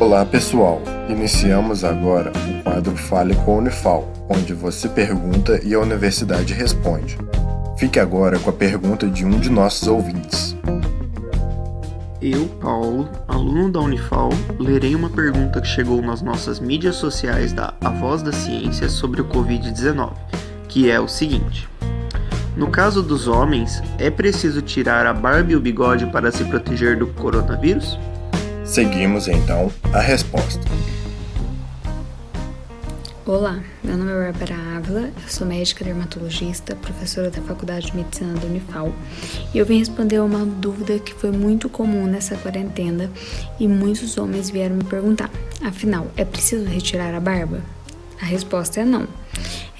Olá pessoal, iniciamos agora o quadro Fale com a Unifal, onde você pergunta e a universidade responde. Fique agora com a pergunta de um de nossos ouvintes. Eu, Paulo, aluno da Unifal, lerei uma pergunta que chegou nas nossas mídias sociais da A Voz da Ciência sobre o Covid-19, que é o seguinte: No caso dos homens, é preciso tirar a barba e o bigode para se proteger do coronavírus? Seguimos então a resposta. Olá, meu nome é Bárbara Ávila, eu sou médica dermatologista, professora da Faculdade de Medicina da Unifal e eu vim responder uma dúvida que foi muito comum nessa quarentena e muitos homens vieram me perguntar: afinal, é preciso retirar a barba? A resposta é não.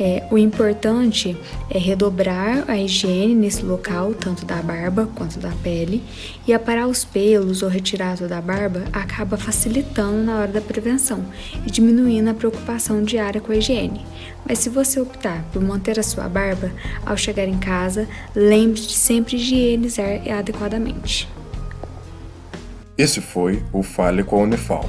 É, o importante é redobrar a higiene nesse local, tanto da barba quanto da pele, e aparar os pelos ou retirar toda a barba acaba facilitando na hora da prevenção e diminuindo a preocupação diária com a higiene. Mas se você optar por manter a sua barba, ao chegar em casa, lembre de sempre higienizar adequadamente. Esse foi o Fale com a Unifal.